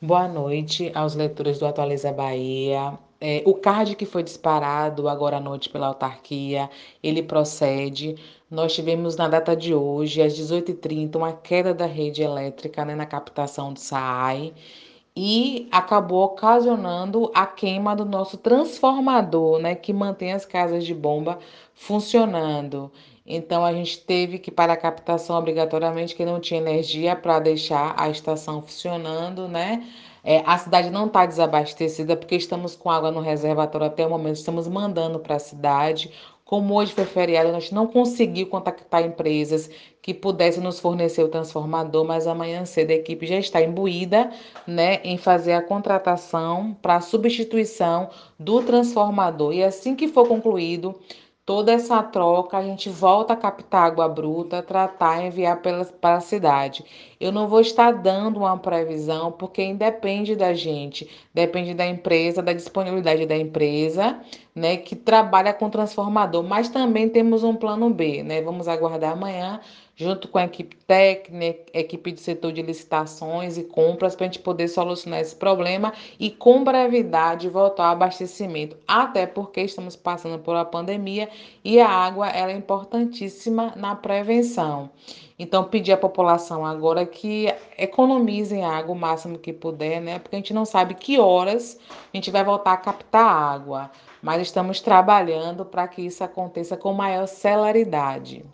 Boa noite aos leitores do Atualiza Bahia. É, o card que foi disparado agora à noite pela autarquia, ele procede. Nós tivemos na data de hoje, às 18h30, uma queda da rede elétrica né, na captação do SAAI e acabou ocasionando a queima do nosso transformador, né, que mantém as casas de bomba funcionando. Então a gente teve que para a captação obrigatoriamente que não tinha energia para deixar a estação funcionando, né? É, a cidade não está desabastecida porque estamos com água no reservatório até o momento, estamos mandando para a cidade. Como hoje foi feriado, a gente não conseguiu contactar empresas que pudessem nos fornecer o transformador, mas amanhã cedo a equipe já está imbuída né, em fazer a contratação para a substituição do transformador. E assim que for concluído, Toda essa troca a gente volta a captar água bruta, tratar e enviar pela, para a cidade. Eu não vou estar dando uma previsão, porque independe da gente, depende da empresa, da disponibilidade da empresa, né, que trabalha com transformador, mas também temos um plano B, né? Vamos aguardar amanhã junto com a equipe técnica, equipe de setor de licitações e compras, para a gente poder solucionar esse problema e, com brevidade, voltar ao abastecimento. Até porque estamos passando por uma pandemia e a água ela é importantíssima na prevenção. Então, pedir à população agora que economizem água o máximo que puder, né? Porque a gente não sabe que horas a gente vai voltar a captar água, mas estamos trabalhando para que isso aconteça com maior celeridade.